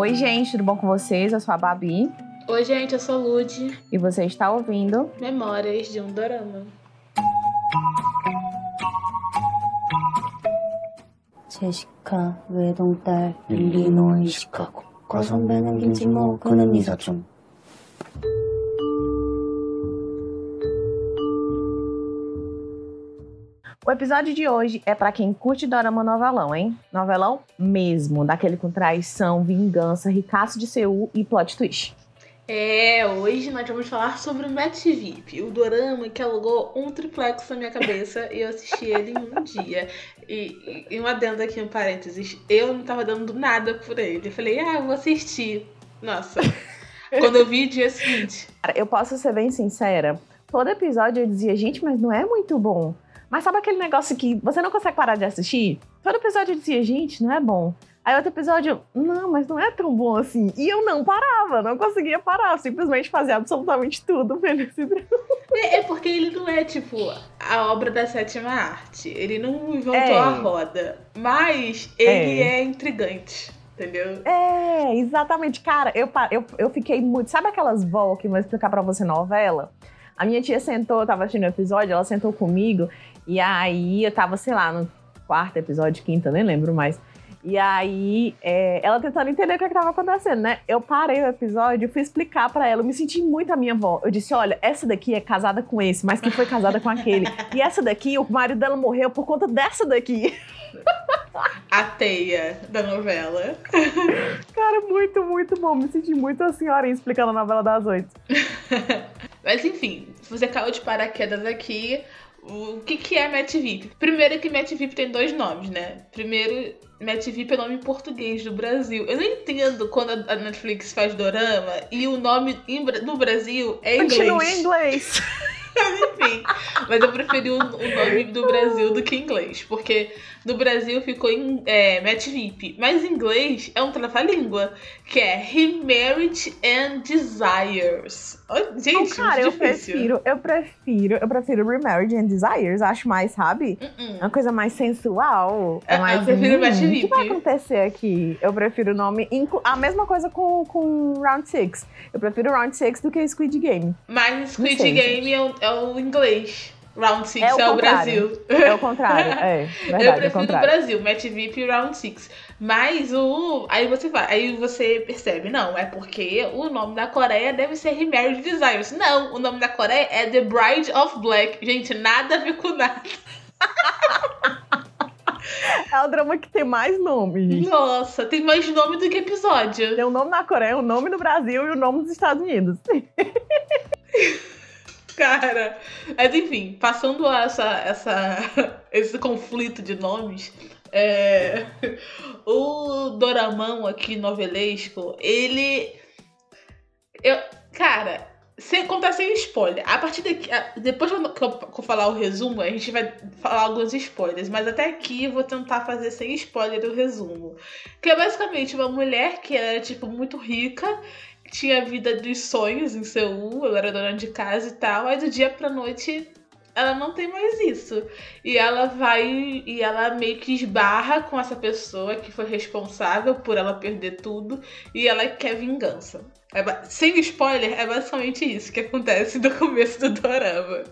Oi, gente, tudo bom com vocês? Eu sou a Babi. Oi, gente, eu sou Lud. E você está ouvindo Memórias de um Dorama. 제시카 외동딸 일리노이 시카고 과선배는 김치모 그는 이사촌 O episódio de hoje é para quem curte dorama novelão, hein? Novelão mesmo, daquele com traição, vingança, ricaço de Seul e plot twist. É, hoje nós vamos falar sobre o Match VIP, o dorama que alugou um triplex na minha cabeça e eu assisti ele em um dia. E, e um adendo aqui, um parênteses, eu não tava dando nada por ele. Eu falei, ah, eu vou assistir. Nossa, quando eu vi, dia seguinte. Cara, eu posso ser bem sincera, todo episódio eu dizia, gente, mas não é muito bom. Mas sabe aquele negócio que você não consegue parar de assistir? Todo episódio eu dizia, gente, não é bom. Aí outro episódio, não, mas não é tão bom assim. E eu não parava, não conseguia parar. Simplesmente fazia absolutamente tudo vendo esse drama. É, é porque ele não é, tipo, a obra da sétima arte. Ele não inventou É. a roda. Mas ele é, intrigante, entendeu? É, exatamente. Cara, eu, eu, eu fiquei muito. Sabe aquelas vó que vão explicar pra você novela? A minha tia sentou, eu tava assistindo o episódio, ela sentou comigo, e aí eu tava, sei lá, no quarto episódio, quinta, nem lembro mais. E aí, é, ela tentando entender o que, é que tava acontecendo, né? Eu parei o episódio e fui explicar pra ela. Eu me senti muito a minha avó. Eu disse: olha, essa daqui é casada com esse, mas que foi casada com aquele. E essa daqui, o marido dela morreu por conta dessa daqui. A teia da novela. Cara, muito, muito bom. Me senti muito a senhorinha explicando a novela das oito. Mas enfim, se você caiu de paraquedas aqui, o que, que é Match VIP? Primeiro que Match VIP tem dois nomes, né? Primeiro, Match VIP é nome em português do Brasil. Eu não entendo quando a Netflix faz dorama e o nome no Brasil é inglês. Continua em inglês. Enfim, mas eu preferi o, o nome do Brasil do que inglês, porque no Brasil ficou em é, Match VIP, mas em inglês é um trava-língua, que é Remarriage and Desires. Ó, Gente, Então, cara, eu prefiro, eu prefiro, eu prefiro Remarriage and Desires, acho mais, sabe? Uh-uh. Uma coisa mais sensual. É Ah, mais. eu prefiro Match O que vai acontecer aqui? Eu prefiro o nome. A mesma coisa com, com Round 6. Eu prefiro Round 6 do que Squid Game. Mas Squid sei, Game é o, é o inglês. Round 6 É é o o, contrário. Brasil. É o contrário. É, verdade, eu é o prefiro o contrário. Brasil, Match VIP e Round 6. Mas o. Aí você vai, aí você percebe, não, é porque o nome da Coreia deve ser Remarriage Desires. Não, o nome da Coreia é The Bride of Black. Gente, nada a ver com nada. É o drama que tem mais nome, gente. Nossa, tem mais nome do que episódio. Tem o nome na Coreia, o nome no Brasil e o nome dos Estados Unidos. Cara. Mas enfim, passando essa, essa, esse conflito de nomes, é, o Doramão aqui novelesco, ele. Eu, cara, sem contar sem spoiler. A partir daqui. Depois que eu, que eu- falar o resumo, a gente vai falar alguns spoilers. Mas até aqui eu vou tentar fazer sem spoiler o resumo. Que é basicamente uma mulher que era, tipo, muito rica tinha a vida dos sonhos em Seul, ela era dona de casa e tal, aí do dia pra noite ela não tem mais isso. E ela vai e ela meio que esbarra com essa pessoa que foi responsável por ela perder tudo e ela quer vingança. É sem spoiler, é basicamente isso que acontece no começo do dorama.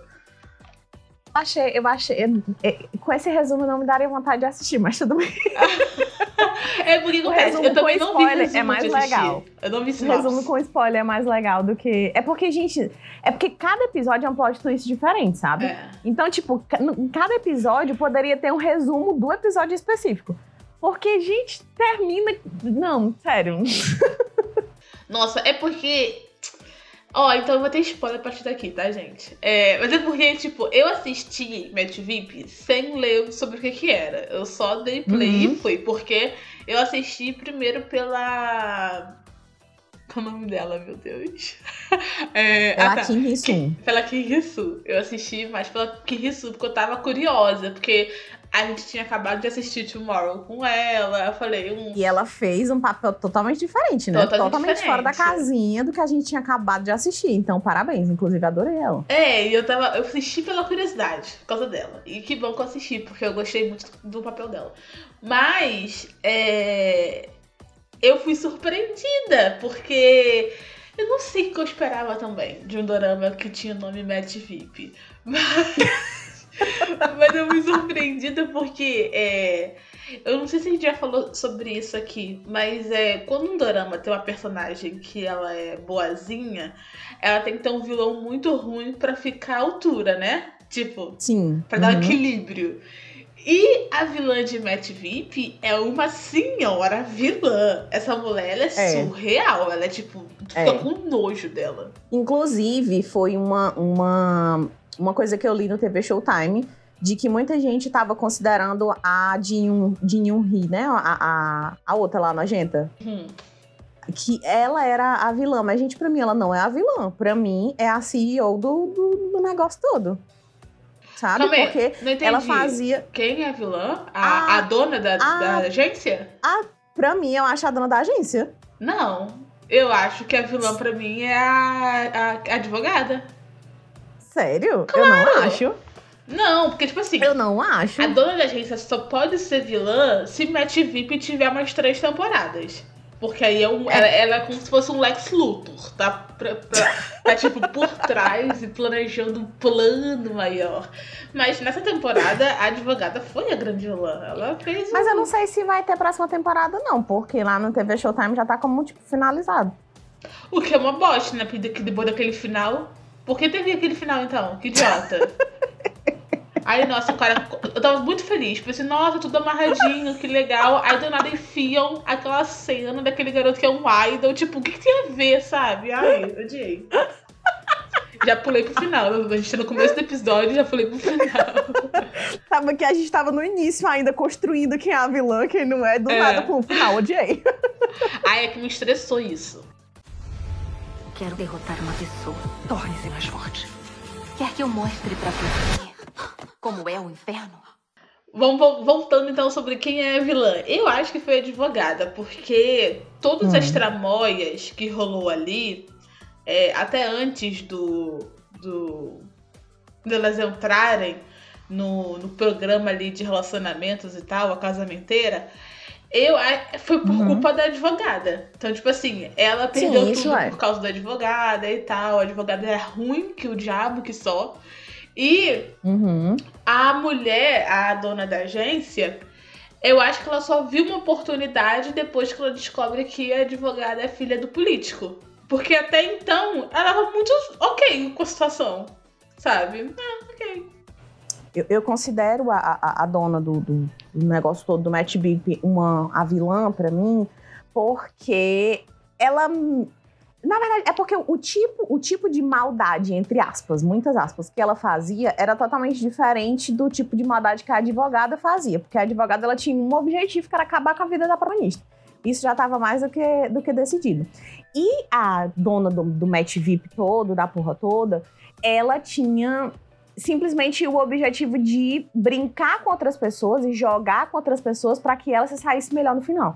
Eu achei, eu achei. é, Com esse resumo não me daria vontade de assistir, mas tudo bem. É porque O resumo eu também com não vi resumo é mais legal. Eu não vi O sinopse. resumo com spoiler é mais legal do que. É porque, gente. É porque cada episódio é um plot twist diferente, sabe? É. Então, tipo, cada episódio poderia ter um resumo do episódio específico. Porque, gente, termina. Não, sério. Nossa, é porque. Ó, então eu vou ter spoiler a partir daqui, tá, gente? É, mas é porque, tipo, eu assisti Match VIP sem ler sobre o que que era. Eu só dei play Uhum. e fui, porque eu assisti primeiro pela. Qual é o nome dela, meu Deus? É, É ah, tá. Kim. Pela Kirisu. Eu assisti mais pela Kirisu, porque eu tava curiosa, porque a gente tinha acabado de assistir Tomorrow com ela. Eu falei, um. E ela fez um papel totalmente diferente, né? Totalmente Totalmente, fora da diferente. casinha do que a gente tinha acabado de assistir. Então, parabéns. Inclusive, adorei ela. É, e eu tava. Eu assisti pela curiosidade, por causa dela. E que bom que eu assisti, porque eu gostei muito do papel dela. Mas, é. eu fui surpreendida, porque eu não sei o que eu esperava também de um dorama que tinha o nome Matt VIP. Mas, mas eu fui surpreendida porque é, eu não sei se a gente já falou sobre isso aqui, mas é quando um dorama tem uma personagem que ela é boazinha, ela tem que ter um vilão muito ruim para ficar à altura, né? Tipo, Sim. Pra dar Uhum. equilíbrio. E a vilã de Matt VIP é uma senhora vilã. Essa mulher ela é, É. surreal. Ela é tipo. Tu É. fica com nojo dela. Inclusive, foi uma, uma, uma coisa que eu li no TV Showtime, de que muita gente estava considerando a Jin Yoon Hee, né? A, a, a outra lá, nojenta. Hum. Que ela era a vilã, mas, gente, pra mim, ela não é a vilã. Pra mim, é a CEO do, do, do negócio todo. Sabe? Aí, Porque ela fazia. Quem é a vilã? A, Ah. a dona da, Ah. da agência? Pra mim, eu acho a dona da agência. Não. Eu acho que a vilã pra mim é a, a advogada. Sério? Eu não acho. Não, porque tipo assim. Eu não acho. A dona da agência só pode ser vilã se Matt VIP tiver umas três temporadas. Porque aí é um, ela, ela é como se fosse um Lex Luthor, tá? Pra, pra- tá tipo por trás e planejando um plano maior. Mas nessa temporada, a advogada foi a grande vilã. Ela fez. Mas um- eu não sei se vai ter próxima temporada, não, porque lá no TV Showtime já tá como, tipo, finalizado. O que é uma bosta, né? Porque que depois daquele final. Por que teve aquele final então? Que idiota. Aí, nossa, o cara. Eu tava muito feliz. Pensei, nossa, tudo amarradinho, que legal. Aí do nada enfiam aquela cena daquele garoto que é um idol. Tipo, o que, que tem a ver, sabe? Ai, odiei. Já pulei pro final. A gente tá no começo do episódio, já pulei pro final. Sabe que a gente tava no início ainda construindo quem é a vilã, quem não é, do É. nada pro final, odiei. Ai, é que me estressou isso. Quero derrotar uma pessoa. Torne-se mais forte. Quer que eu mostre pra você como é o inferno? Vamos vol- voltando então sobre quem é a vilã. Eu acho que foi a advogada, porque todas Hum. as tramóias que rolou ali, é, até antes do, do delas entrarem no, no programa ali de relacionamentos e tal, a casamenteira, eu foi por Uhum. culpa da advogada. Então, tipo assim, ela perdeu isso tudo é. por causa da advogada e tal. A advogada é ruim que o diabo que só. E Uhum. a mulher, a dona da agência, eu acho que ela só viu uma oportunidade depois que ela descobre que a advogada é filha do político. Porque até então ela tava muito ok com a situação, sabe? Ah, ok. Eu, eu considero a, a, a dona do, do, do negócio todo do Matt Bip uma a vilã pra mim, porque ela. Na verdade, é porque o tipo, o tipo de maldade, entre aspas, muitas aspas, que ela fazia era totalmente diferente do tipo de maldade que a advogada fazia. Porque a advogada ela tinha um objetivo que era acabar com a vida da protagonista. Isso já estava mais do que, do que decidido. E a dona do, do Match VIP todo, da porra toda, ela tinha simplesmente o objetivo de brincar com outras pessoas e jogar com outras pessoas para que ela se saísse melhor no final.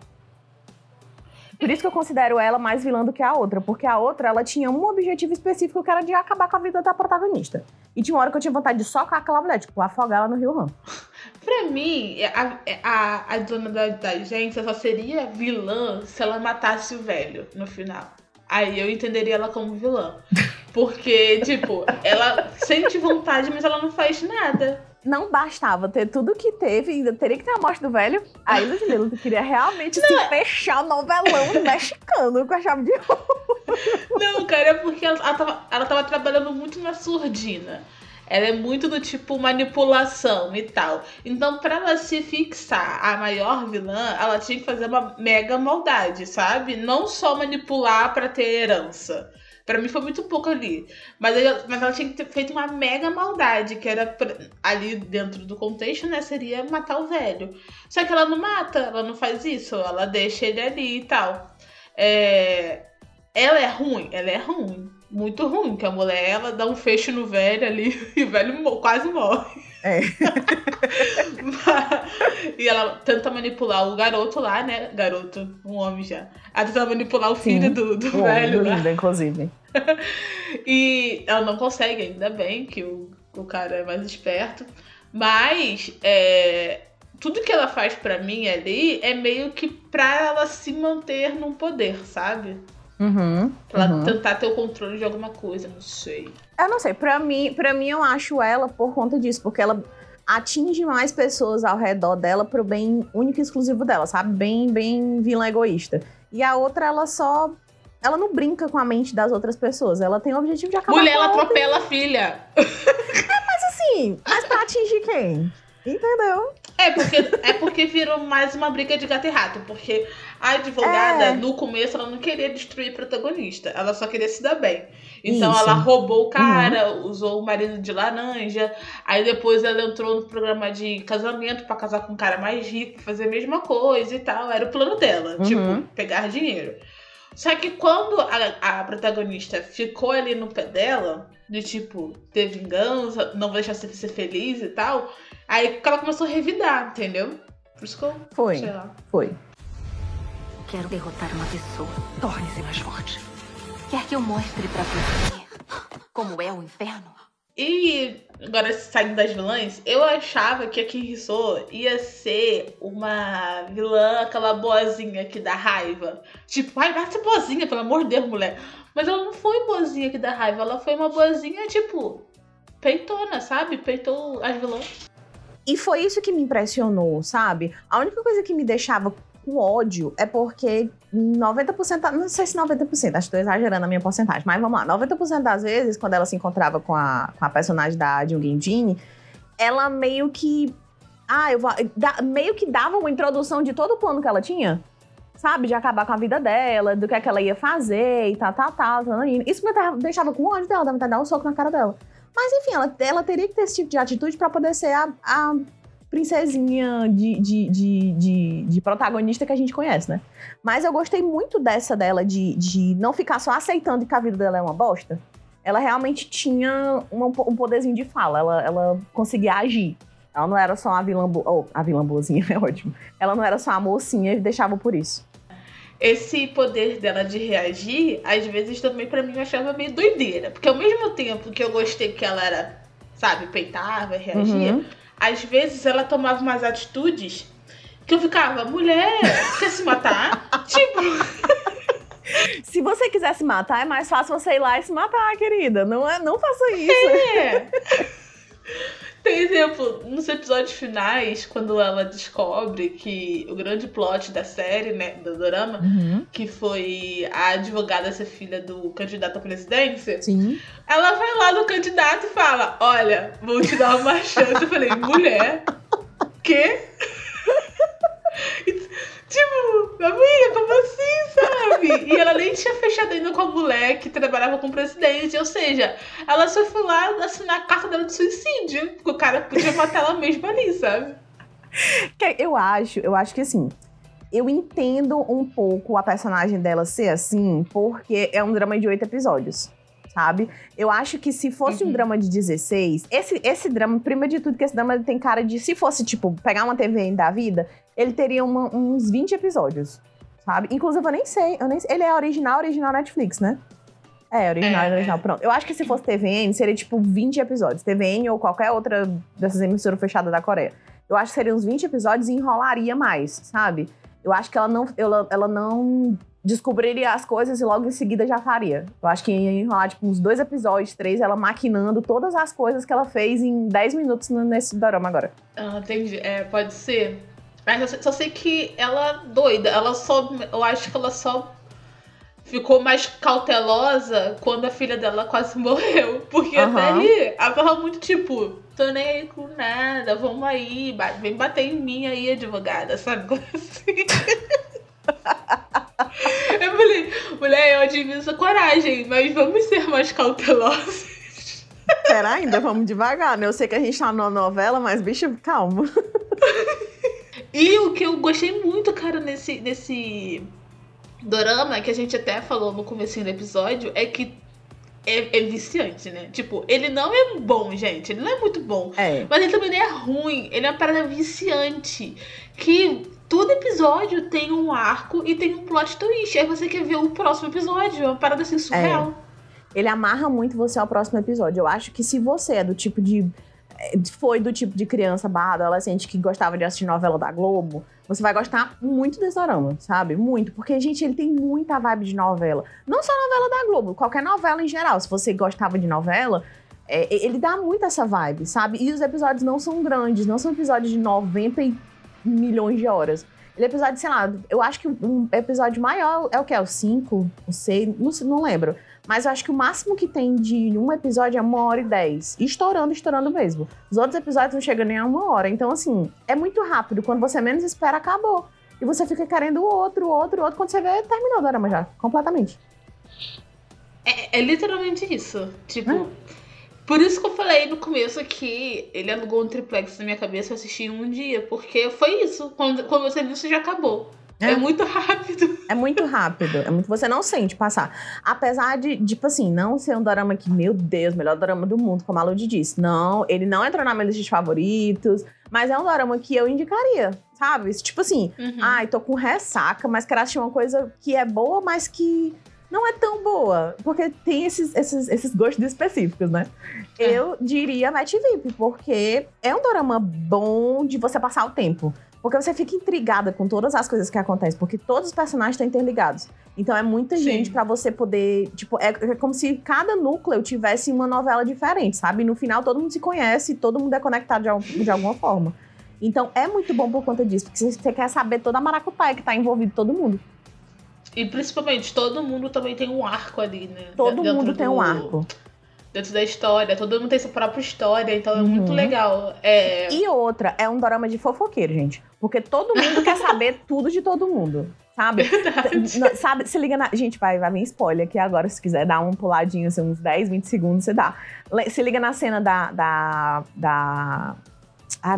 Por isso que eu considero ela mais vilã do que a outra, porque a outra ela tinha um objetivo específico que era de acabar com a vida da protagonista. E tinha uma hora que eu tinha vontade de socar aquela mulher, tipo, afogar ela no Rio Ram. Pra mim, a, a, a dona da, da agência só seria vilã se ela matasse o velho no final. Aí eu entenderia ela como vilã. Porque, tipo, ela sente vontade, mas ela não faz nada. Não bastava ter tudo que teve, ainda teria que ter a morte do velho. Aí, Ludmilla, queria realmente se fechar o novelão mexicano com a chave de ouro. Não, cara, é porque ela, ela, tava, ela tava trabalhando muito na surdina. Ela é muito do tipo manipulação e tal. Então, pra ela se fixar a maior vilã, ela tinha que fazer uma mega maldade, sabe? Não só manipular pra ter herança. Pra mim foi muito pouco ali. Mas ela, mas ela tinha que ter feito uma mega maldade, que era ali dentro do contexto, né? Seria matar o velho. Só que ela não mata, ela não faz isso, ela deixa ele ali e tal. É, ela é ruim? Ela é ruim. Muito ruim, que a mulher ela dá um fecho no velho ali e o velho quase morre. É. e ela tenta manipular o garoto lá, né? Garoto, um homem já. Ela tenta manipular o Sim. filho do, do O homem velho do lá. Linda, inclusive. E ela não consegue, ainda bem que o, o cara é mais esperto. Mas, é, tudo que ela faz para mim ali é meio que pra ela se manter num poder, sabe? Uhum, Pra ela uhum. tentar ter o controle de alguma coisa, não sei. Eu não sei, pra mim, pra mim eu acho ela por conta disso, porque ela atinge mais pessoas ao redor dela pro bem único e exclusivo dela, sabe? Bem, bem vilã egoísta. E a outra, ela só. Ela não brinca com a mente das outras pessoas. Ela tem o objetivo de acabar Mulher, com a ela outra. atropela a filha. Sim, mas pra atingir quem? Entendeu? É porque, é porque virou mais uma briga de gato e rato. Porque a advogada, É. no começo, ela não queria destruir o protagonista. Ela só queria se dar bem. Então Isso. Uhum. ela roubou o cara, usou o marido de laranja. Aí depois ela entrou no programa de casamento pra casar com um cara mais rico, fazer a mesma coisa e tal. Era o plano dela, Uhum. tipo, pegar dinheiro. Só que quando a, a protagonista ficou ali no pé dela, de tipo, ter vingança, não deixar você ser feliz e tal, aí ela começou a revidar, entendeu? Por isso que eu, Foi, sei lá. foi. Quero derrotar uma pessoa. Torne-se mais forte. Quer que eu mostre pra você como é o inferno? E agora saindo das vilãs, eu achava que a Kim Hiso ia ser uma vilã, aquela boazinha que dá raiva. Tipo, ai, vai ser boazinha, pelo amor de Deus, mulher. Mas ela não foi boazinha que dá raiva, ela foi uma boazinha, tipo, peitona, sabe? Peitou as vilãs. E foi isso que me impressionou, sabe? A única coisa que me deixava com ódio é porque 90%, não sei se 90%, acho que tô exagerando a minha porcentagem, mas vamos lá, 90% das vezes, quando ela se encontrava com a, com a personagem da Jung Jin, ela meio que. Ah, eu vou. da- meio que dava uma introdução de todo o plano que ela tinha. Sabe? De acabar com a vida dela, do que, é que ela ia fazer e tal, tal, tal. tal, Isso me deixava com ódio dela, dava vontade de dar um soco na cara dela. Mas enfim, ela, ela teria que ter esse tipo de atitude pra poder ser a, a princesinha de, de, de, de, de protagonista que a gente conhece, né? Mas eu gostei muito dessa dela de, de não ficar só aceitando que a vida dela é uma bosta. Ela realmente tinha uma- um poderzinho de fala, ela, ela conseguia agir. Ela não era só a vilã boa. Oh, a vilã boazinha é ótimo. Ela não era só a mocinha e deixava por isso. Esse poder dela de reagir, às vezes também pra mim eu achava meio doideira. Porque ao mesmo tempo que eu gostei que ela era, sabe, peitava, reagia, Uhum. Às vezes ela tomava umas atitudes que eu ficava, mulher, quer se matar? tipo, Se você quiser se matar, é mais fácil você ir lá e se matar, querida. Não, é, não faça isso. é. Exemplo, nos episódios finais, quando ela descobre que o grande plot da série, né, do drama, Uhum. que foi a advogada ser filha do candidato à presidência, Sim. ela vai lá no candidato e fala: Olha, vou te dar uma chance. Eu falei: Mulher, quê? Amiga, como assim, sabe? E ela nem tinha fechado ainda com a mulher que trabalhava com o presidente. Ou seja, ela só foi lá assinar a carta dela de suicídio. Porque o cara podia matar ela mesma ali, sabe? Eu acho, eu acho que assim, eu entendo um pouco a personagem dela ser assim, porque é um drama de oito episódios, sabe? Eu acho que se fosse um Uhum. drama de 16, esse, esse drama, primeiro de tudo, que esse drama tem cara de, se fosse, tipo, pegar uma TV da vida, ele teria uma- uns 20 episódios, sabe? Inclusive, eu nem sei, eu nem sei- ele é original, original Netflix, né? É, original, É, original, pronto. Eu acho que se fosse TVN, seria tipo 20 episódios. TVN ou qualquer outra dessas emissoras fechadas da Coreia. Eu acho que seriam uns 20 episódios e enrolaria mais, sabe? Eu acho que ela não, ela, ela não descobriria as coisas e logo em seguida já faria. Eu acho que ia enrolar, tipo, uns dois episódios, três, ela maquinando todas as coisas que ela fez em 10 minutos nesse dorama agora. Ah, entendi. É, pode ser. Mas eu só- sei que ela doida. Ela só. Eu acho que ela só ficou mais cautelosa quando a filha dela quase morreu. Porque até Aham. ali, ela tava muito tipo, tô nem aí com nada, vamos aí, vem bater em mim aí, advogada, sabe? Assim. Eu falei, mulher, eu admiro sua coragem, mas vamos ser mais cautelosos. Pera ainda, vamos devagar, né? Eu sei que a gente tá numa novela, mas, bicho, calma. E o que eu gostei muito, cara, nesse, nesse dorama, que a gente até falou no comecinho do episódio, é que é, é viciante, né? Tipo, ele não é bom, gente. Ele não é muito bom. É. Mas ele também não é ruim. Ele é uma parada viciante. Que todo episódio tem um arco e tem um plot twist. Aí você quer ver o próximo episódio. É uma parada assim surreal. Ele amarra muito você ao próximo episódio. Eu acho que se você é do tipo de foi do tipo de criança barra adolescente que gostava de assistir novela da Globo, você vai gostar muito desse dorama, sabe? Muito. Porque, gente, ele tem muita vibe de novela. Não só novela da Globo, qualquer novela em geral. Se você gostava de novela, é, ele dá muito essa vibe, sabe? E os episódios não são grandes, não são episódios de 90 milhões de horas. Ele é episódio, sei lá, eu acho que um episódio maior é o que? É o 5? O 6? Não, não lembro. Mas eu acho que o máximo que tem de um episódio é uma hora e dez. Estourando, estourando mesmo. Os outros episódios não chegam nem a uma hora. Então, assim, é muito rápido. Quando você menos espera, acabou. E você fica querendo outro, outro, outro. Quando você vê, terminou o drama já. Completamente. É, é literalmente isso. Tipo. É. Por isso que eu falei no começo que ele alugou um triplex na minha cabeça e assisti em um dia. Porque foi isso. Quando, quando você viu, você já acabou. É. é. muito rápido. É muito rápido. É muito, você não sente passar. Apesar de, tipo assim, não ser um drama que, meu Deus, melhor drama do mundo, como a Lud disse. Não, ele não entrou na minha lista de favoritos, mas é um drama que eu indicaria, sabe? Tipo assim, uhum. ai, tô com ressaca, mas quero assistir uma coisa que é boa, mas que não é tão boa. Porque tem esses, esses, esses gostos específicos, né? É. Eu diria Matt VIP, porque é um drama bom de você passar o tempo. Porque você fica intrigada com todas as coisas que acontecem, porque todos os personagens estão interligados. Então é muita Sim. gente para você poder. Tipo, é, é, como se cada núcleo tivesse uma novela diferente, sabe? No final todo mundo se conhece, todo mundo é conectado de, de alguma forma. Então é muito bom por conta disso, porque você quer saber toda a maracutaia que tá envolvido todo mundo. E principalmente, todo mundo também tem um arco ali, né? Todo Dentro mundo tem do... um arco dentro da história. Todo mundo tem sua própria história, então é uhum. muito legal. É... E outra, é um dorama de fofoqueiro, gente. Porque todo mundo quer saber tudo de todo mundo. Sabe? sabe? Se liga na. Gente, vai, vai vir spoiler aqui agora. Se quiser dar um puladinho, assim, uns 10, 20 segundos, você dá. Se liga na cena da. da, da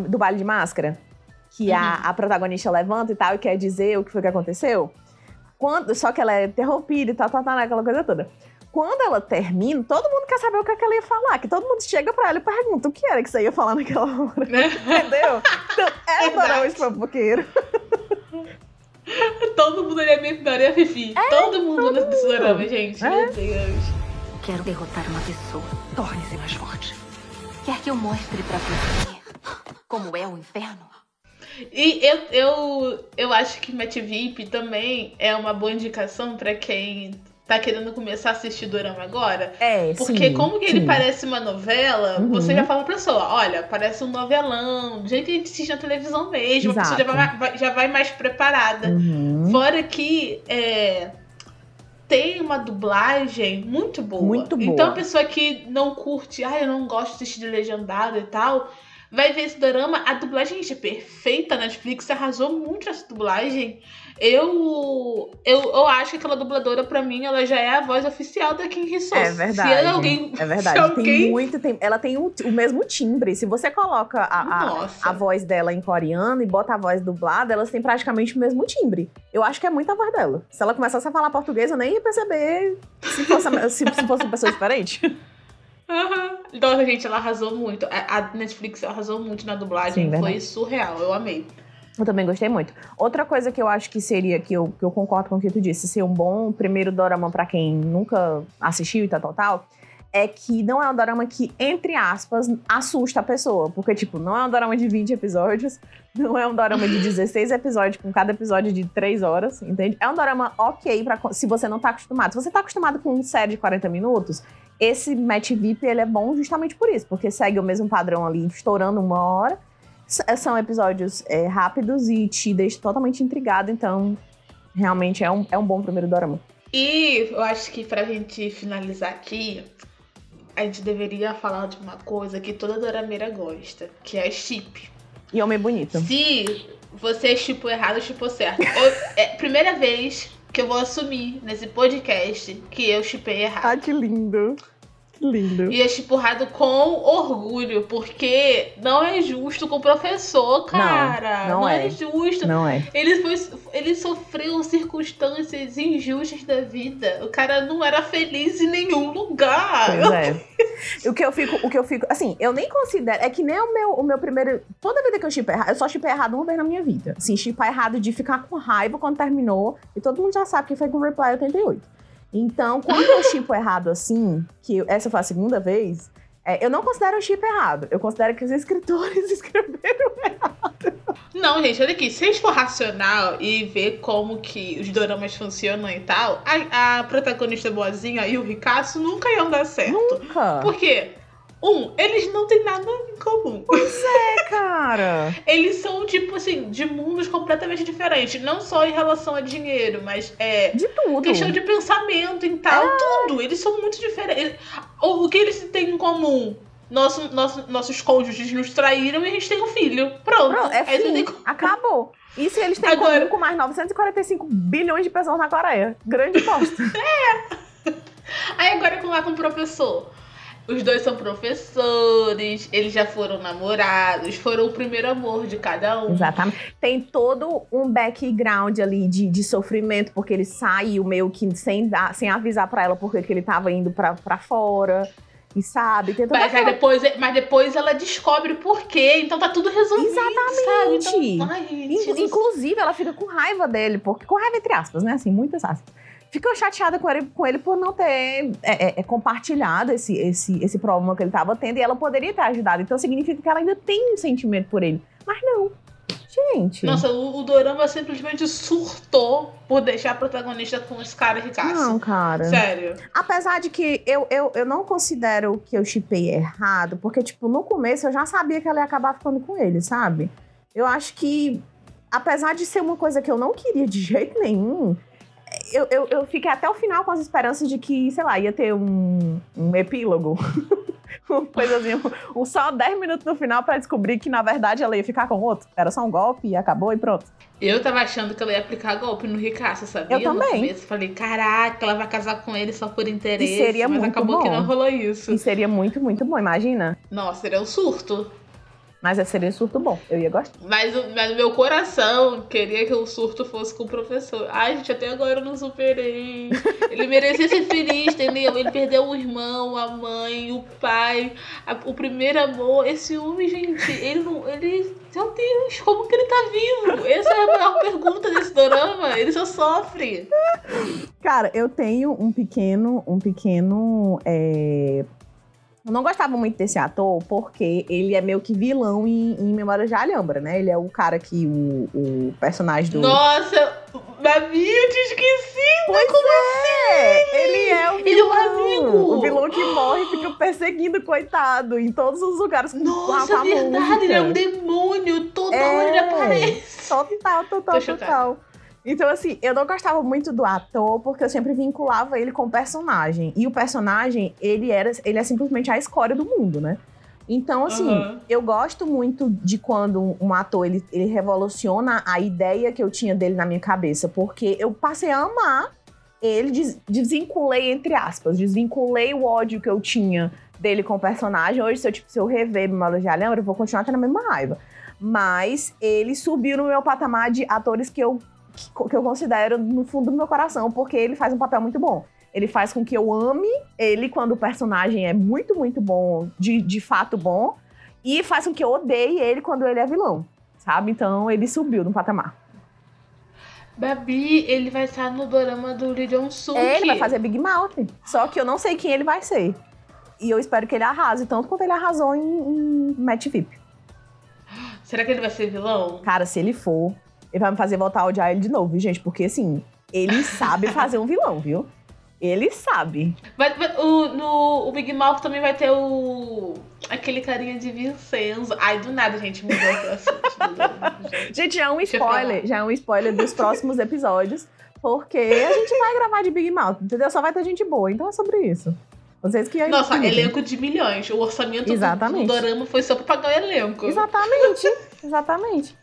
do baile de máscara. Que uhum. a, a protagonista levanta e tal, e quer dizer o que foi que aconteceu. Quando, só que ela é interrompida e tal, tal, tal, aquela coisa toda quando ela termina, todo mundo quer saber o que, é que ela ia falar. Que todo mundo chega pra ela e pergunta o que era que você ia falar naquela hora. Entendeu? Então, é dorama de fofoqueiro. todo mundo ali é meio Maria Fifi. É, todo mundo todo nesse dorama, gente. É. Meu Deus. Quero derrotar uma pessoa. Torne-se mais forte. Quer que eu mostre pra você como é o inferno? E eu, eu, eu acho que Matt VIP também é uma boa indicação para quem tá querendo começar a assistir Dorama agora. É, Porque sim, como que sim. ele parece uma novela, uhum. você já fala pra pessoa, olha, parece um novelão, do jeito que a gente assiste na televisão mesmo, Exato. a pessoa já vai, já vai mais preparada. Uhum. Fora que é, tem uma dublagem muito boa. Muito boa. Então a pessoa que não curte, ah, eu não gosto de assistir de legendado e tal vai ver esse drama. A dublagem, gente, é perfeita. A Netflix arrasou muito essa dublagem. Eu, eu, eu acho que aquela dubladora, pra mim, ela já é a voz oficial da Kim Hee-soo. É verdade. Se alguém, é verdade. Alguém... Tem muito, tem, ela tem o, o mesmo timbre. Se você coloca a, a, a, voz dela em coreano e bota a voz dublada, elas têm praticamente o mesmo timbre. Eu acho que é muito a voz dela. Se ela começasse a falar português, eu nem ia perceber se fosse, se, se fosse uma pessoa diferente. Uhum. Então, gente, ela arrasou muito. A Netflix arrasou muito na dublagem. Sim, Foi surreal. Eu amei. Eu também gostei muito. Outra coisa que eu acho que seria, que eu, que eu concordo com o que tu disse, ser um bom primeiro dorama para quem nunca assistiu e tal, tal, tal, é que não é um dorama que, entre aspas, assusta a pessoa. Porque, tipo, não é um dorama de 20 episódios, não é um dorama de 16 episódios, com cada episódio de 3 horas, entende? É um dorama ok pra, se você não tá acostumado. Se você tá acostumado com uma série de 40 minutos, esse Match VIP ele é bom justamente por isso, porque segue o mesmo padrão ali, estourando uma hora. S são episódios é, rápidos e te deixa totalmente intrigado, então realmente é um, é um bom primeiro dorama. E eu acho que pra gente finalizar aqui, a gente deveria falar de uma coisa que toda dorameira gosta, que é chip. E homem bonito. Se você chipou errado, chipou certo. Eu, é, primeira vez que eu vou assumir nesse podcast que eu chipei errado. Ah, que lindo. Lindo. E é chipurrado com orgulho, porque não é justo com o professor, cara. Não, não, não é. é. justo. Não é. Ele, foi, ele sofreu circunstâncias injustas da vida. O cara não era feliz em nenhum lugar. Pois é. o que eu fico, o que eu fico, assim, eu nem considero, é que nem o meu, o meu primeiro, toda vida que eu chipei errado, eu só chipei errado uma vez na minha vida. Assim, chipar errado de ficar com raiva quando terminou, e todo mundo já sabe que foi com o Reply 88. Então, quando eu chipo errado assim, que essa foi a segunda vez, É, eu não considero o chip errado. Eu considero que os escritores escreveram errado. Não, gente, olha aqui. Se a gente for racional e ver como que os doramas funcionam e tal, a, a protagonista boazinha e o Ricasso nunca iam dar certo. Nunca. Por quê? Um, eles não têm nada em comum. Pois é, cara. Eles são, tipo assim, de mundos completamente diferentes. Não só em relação a dinheiro, mas é. De tudo. Questão de pensamento e tal, É. tudo. Eles são muito diferentes. O, o que eles têm em comum? Nosso, nosso, nossos cônjuges nos traíram e a gente tem um filho. Pronto. Pronto, é fim. Acabou. Isso eles têm Agora- comum com mais 945 bilhões de pessoas na Coreia. Grande bosta. Aí agora com lá com o professor. Os dois são professores, eles já foram namorados, foram o primeiro amor de cada um. Exatamente. Tem todo um background ali de, de sofrimento, porque ele saiu meio que sem, dar, sem avisar pra ela porque que ele tava indo pra, pra fora. E sabe? Mas, aí depois, mas depois ela descobre por quê, então tá tudo resolvido, Exatamente. Então, ai, gente, Inclusive, ela fica com raiva dele, porque. Com raiva entre aspas, né? Assim, muitas aspas. Ficou chateada com ele, com ele por não ter é, é, é, compartilhado esse, esse, esse problema que ele tava tendo e ela poderia ter ajudado. Então significa que ela ainda tem um sentimento por ele. Mas não. Gente. Nossa, o, o Dorama simplesmente surtou por deixar a protagonista com esse cara ricaço. não, cara. Sério. Apesar de que eu, eu, eu não considero que eu chipei errado, porque, tipo, no começo eu já sabia que ela ia acabar ficando com ele, sabe? Eu acho que, apesar de ser uma coisa que eu não queria de jeito nenhum, eu, eu, eu fiquei até o final com as esperanças de que, sei lá, ia ter um, um epílogo. Uma coisa assim, um, um só 10 minutos no final pra descobrir que, na verdade, ela ia ficar com outro. Era só um golpe e acabou e pronto. Eu tava achando que ela ia aplicar golpe no ricaço, sabia? Eu também. No começo, falei, caraca, ela vai casar com ele só por interesse. E seria mas muito acabou que bom. não rolou isso. E seria muito, muito bom, imagina. Nossa, seria um surto. Mas seria surto bom. Eu ia gostar. Mas o mas meu coração queria que o surto fosse com o professor. Ai, gente, até agora eu não superei. Ele merecia ser feliz, entendeu? Ele perdeu o irmão, a mãe, o pai, a- o primeiro amor. Esse homem, gente, ele não. Ele. Meu Deus, como que ele tá vivo? Essa é a maior pergunta desse dorama. Ele só sofre. Cara, eu tenho um pequeno, um pequeno. é, Eu não gostava muito desse ator porque ele é meio que vilão em, em Memórias de Alhambra, né? Ele é o cara que o, o personagem do. Nossa, Babi, eu te esqueci. Pois é! Ele é o vilão. Ele é um amigo. O vilão que morre e fica perseguindo, coitado, em todos os lugares Nossa, verdade, música. ele é um demônio. Toda É. hora ele aparece. Total, total, total. Então, assim, eu não gostava muito do ator, porque eu sempre vinculava ele com o personagem. E o personagem, ele era, ele é simplesmente a escória do mundo, né? Então, assim, Aham. eu gosto muito de quando um ator, ele, ele revoluciona a ideia que eu tinha dele na minha cabeça. Porque eu passei a amar ele, des- desvinculei, entre aspas, desvinculei o ódio que eu tinha dele com o personagem. Hoje, se eu, tipo, se eu rever Memórias de Alhambra, eu vou continuar tendo a mesma raiva. Mas ele subiu no meu patamar de atores que eu, que, que eu considero no fundo do meu coração, porque ele faz um papel muito bom. Ele faz com que eu ame ele quando o personagem é muito, muito bom, de, de fato bom, e faz com que eu odeie ele quando ele é vilão, sabe? Então ele subiu no patamar. Babi, ele vai estar no dorama do Lee Jong-suk. Ele vai fazer Big Mouth, só que eu não sei quem ele vai ser. E eu espero que ele arrase, tanto quanto ele arrasou em, em Match VIP. Será que ele vai ser vilão? Cara, se ele for, ele vai me fazer voltar a odiar ele de novo, viu, gente? Porque assim, ele sabe fazer um vilão, viu? Ele sabe. Vai, vai- o, no o Big Mouth também vai ter o. aquele carinha de Vincenzo. Ai, do nada, gente, mudou o assunto do gente. Gente, já é um spoiler, já é um spoiler dos próximos episódios, porque a gente vai gravar de Big Mouth, entendeu? Só vai ter gente boa, então é sobre isso. Vocês que Nossa, cuidem. elenco de milhões. O orçamento do, Exatamente. do dorama foi só pra pagar o elenco. Exatamente, exatamente.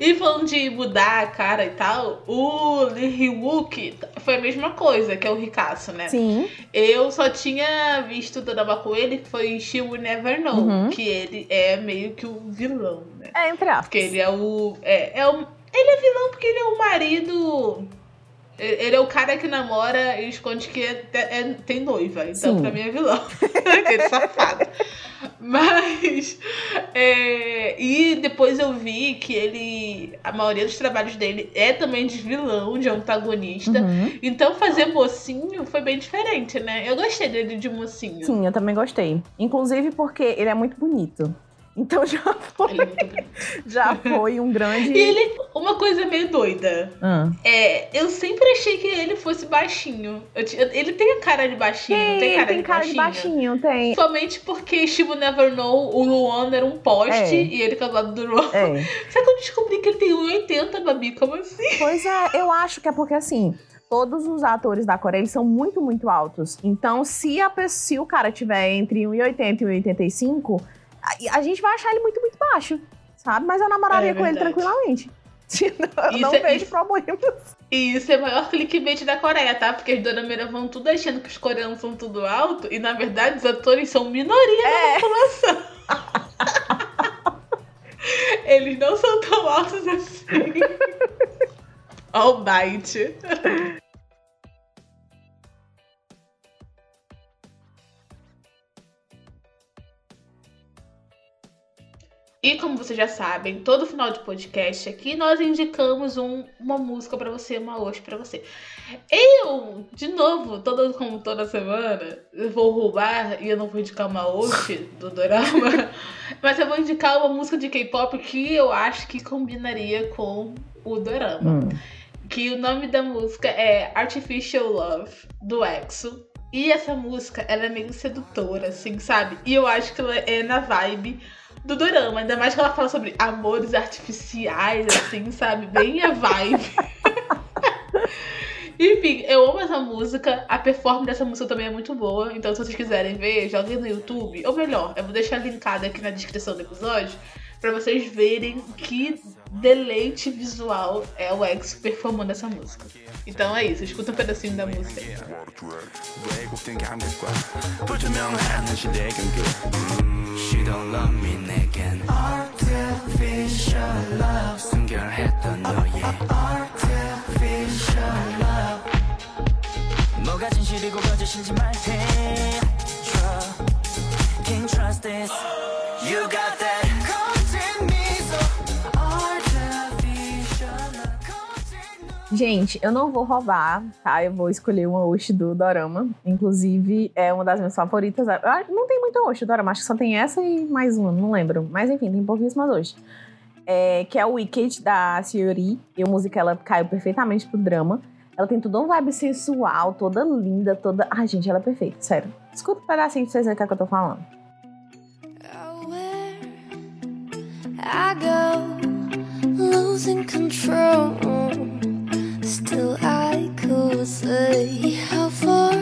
E falando de mudar a cara e tal, o Lee Hyuk foi a mesma coisa, que é o Ricasso, né? Sim, Eu só tinha visto o drama com ele, que foi She Will Never Know, Uhum. que ele é meio que o vilão, né? é entre aspas. Porque ele é o. É, é o ele é vilão porque ele é o marido. Ele ele é o cara que namora e esconde que é- é- tem noiva. Então, Sim. pra mim, é vilão. Aquele safado. Mas. é, e de- depois eu vi que ele. A maioria dos trabalhos dele é também de vilão, de antagonista. Uhum. Então fazer mocinho foi bem diferente, né? Eu gostei dele de mocinho. Sim, eu também gostei. Inclusive porque ele é muito bonito. Então já foi, já foi um grande. E ele, uma coisa meio doida. Ah. É, eu sempre achei que ele fosse baixinho. Eu ti- ele tem a cara de baixinho, tem Tem, cara, tem de, cara de baixinho. baixinho, tem. Somente porque Steve Never Know, o Luan era um poste É. e ele tá do lado do Luan. É. Só que eu descobri que ele tem 1,80, Babi, como assim? Pois é, eu acho que é porque assim. Todos os atores da Coreia eles são muito, muito altos. Então, se, a, se o cara tiver entre 1,80 e 1,85, a, a gente vai achar ele muito, muito baixo. Sabe? Mas eu namoraria É com ele tranquilamente. Eu Isso não é- vejo isso- problemas. E isso é o maior clickbait da Coreia, tá? Porque as dorameiras vão tudo achando que os coreanos são tudo alto e, na verdade, os atores são minoria É. da população. Eles não são tão altos assim. All bite. E como vocês já sabem, todo final de podcast aqui nós indicamos um- uma música pra você, uma hoje pra você. Eu, de novo, toda, como toda semana, eu vou roubar e eu não vou indicar uma hoje do Dorama, mas eu vou indicar uma música de K-pop que eu acho que combinaria com o Dorama. Hum. Que o nome da música é Artificial Love, do EXO. E essa música, ela é meio sedutora, assim, sabe? E eu acho que ela é na vibe do dorama. Ainda mais que ela fala sobre amores artificiais, assim, sabe? Bem a vibe. Enfim, eu amo essa música. A performance dessa música também é muito boa. Então, se vocês quiserem ver, joguem no YouTube. Ou melhor, eu vou deixar linkado aqui na descrição do episódio pra vocês verem que deleite visual é o EXO performando essa música. Então é isso, escuta um pedacinho da música. aí. 왜곡된 감각과 불투명한 현실의 경계 She don't love me 내겐 Artificial love 순결했던 너의 Artificial love 뭐가 진실이고 거짓인지 말해 Trust Can't trust this You got that Gente, eu não vou roubar, tá? Eu vou escolher uma Oshi do Dorama. Inclusive, é uma das minhas favoritas. Acho- Não tem muita Oshi do Dorama, acho que só tem essa e mais uma, não lembro. Mas enfim, tem pouquíssimas Oshi. É, que é o Wicked, da Sayori. E a música, ela caiu perfeitamente pro drama. Ela tem toda uma vibe sensual, toda linda, toda... Ai, gente, ela é perfeita, sério. Escuta um pedacinho pra vocês verem o que, é eu tô falando. I go, losing control. I could say how far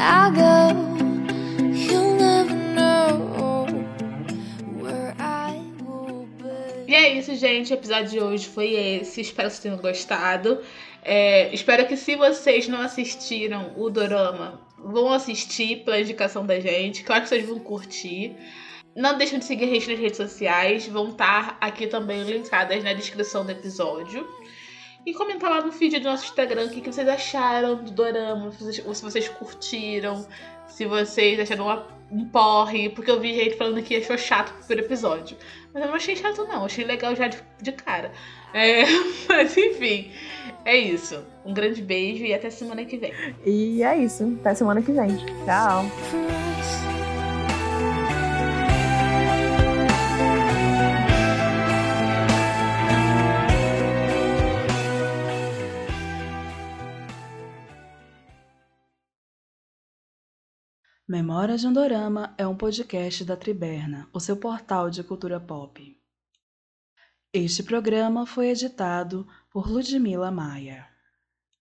I go. You'll never know where I will be. E é isso, gente. O episódio de hoje foi esse. Espero que vocês tenham gostado. É, espero que se vocês não assistiram o Dorama, vão assistir pela indicação da gente, acho que vocês vão curtir. Não deixem de seguir a gente nas redes sociais, vão estar aqui também linkadas na descrição do episódio. E comentar lá no feed do nosso Instagram o que, que vocês acharam do Dorama, se vocês, ou se vocês curtiram, se vocês acharam uma- um porre, porque eu vi gente falando que achou chato o primeiro episódio. Mas eu não achei chato, não. Achei legal já de, de cara. É, mas enfim, é isso. Um grande beijo e até semana que vem. E é isso. Até semana que vem. Tchau. Memórias de um Dorama é um podcast da Triberna, o seu portal de cultura pop. Este programa foi editado por Ludmila Maia.